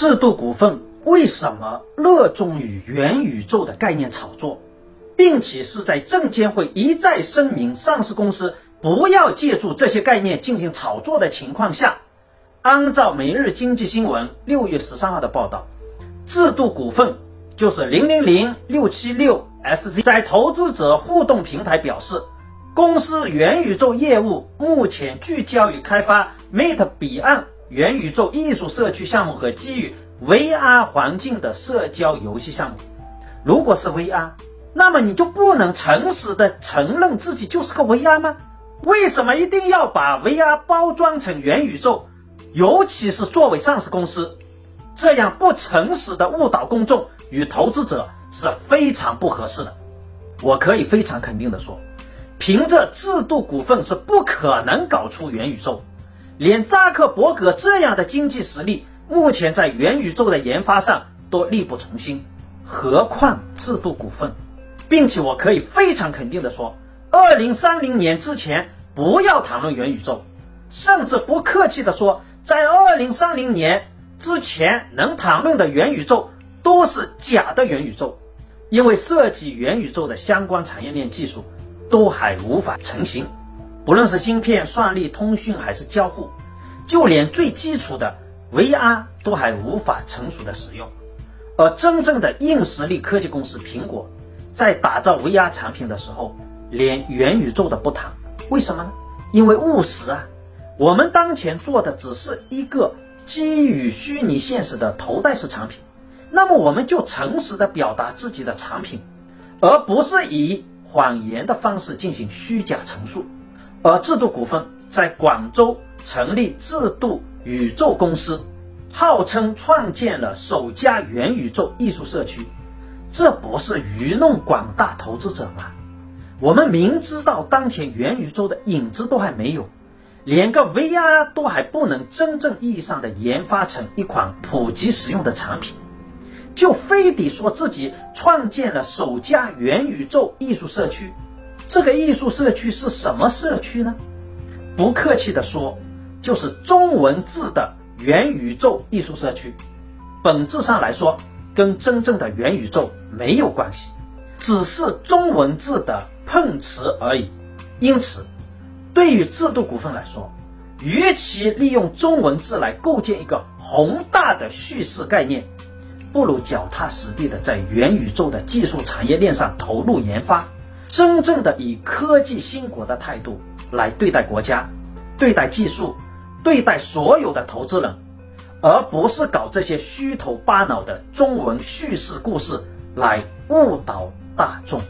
制度股份为什么热衷于元宇宙的概念炒作，并且是在证监会一再声明上市公司不要借助这些概念进行炒作的情况下，按照每日经济新闻六月十三号的报道，制度股份就是零零零六七六 SZ 在投资者互动平台表示，公司元宇宙业务目前聚焦于开发 Meta 彼岸。元宇宙艺术社区项目和基于 VR 环境的社交游戏项目，如果是 VR，那么你就不能诚实的承认自己就是个 VR 吗？为什么一定要把 VR 包装成元宇宙？尤其是作为上市公司，这样不诚实的误导公众与投资者是非常不合适的。我可以非常肯定的说，凭着制度股份是不可能搞出元宇宙。连扎克伯格这样的经济实力，目前在元宇宙的研发上都力不从心，何况制度股份？并且我可以非常肯定的说，二零三零年之前不要谈论元宇宙，甚至不客气的说，在二零三零年之前能谈论的元宇宙都是假的元宇宙，因为涉及元宇宙的相关产业链技术都还无法成型。不论是芯片、算力、通讯还是交互，就连最基础的 VR 都还无法成熟的使用。而真正的硬实力科技公司苹果，在打造 VR 产品的时候，连元宇宙都不谈。为什么呢？因为务实啊。我们当前做的只是一个基于虚拟现实的头戴式产品，那么我们就诚实的表达自己的产品，而不是以谎言的方式进行虚假陈述。而制度股份在广州成立制度宇宙公司，号称创建了首家元宇宙艺术社区，这不是愚弄广大投资者吗？我们明知道当前元宇宙的影子都还没有，连个 VR 都还不能真正意义上的研发成一款普及使用的产品，就非得说自己创建了首家元宇宙艺术社区。这个艺术社区是什么社区呢？不客气地说，就是中文字的元宇宙艺术社区。本质上来说，跟真正的元宇宙没有关系，只是中文字的碰瓷而已。因此，对于制度股份来说，与其利用中文字来构建一个宏大的叙事概念，不如脚踏实地的在元宇宙的技术产业链上投入研发。真正的以科技兴国的态度来对待国家、对待技术、对待所有的投资人，而不是搞这些虚头巴脑的中文叙事故事来误导大众。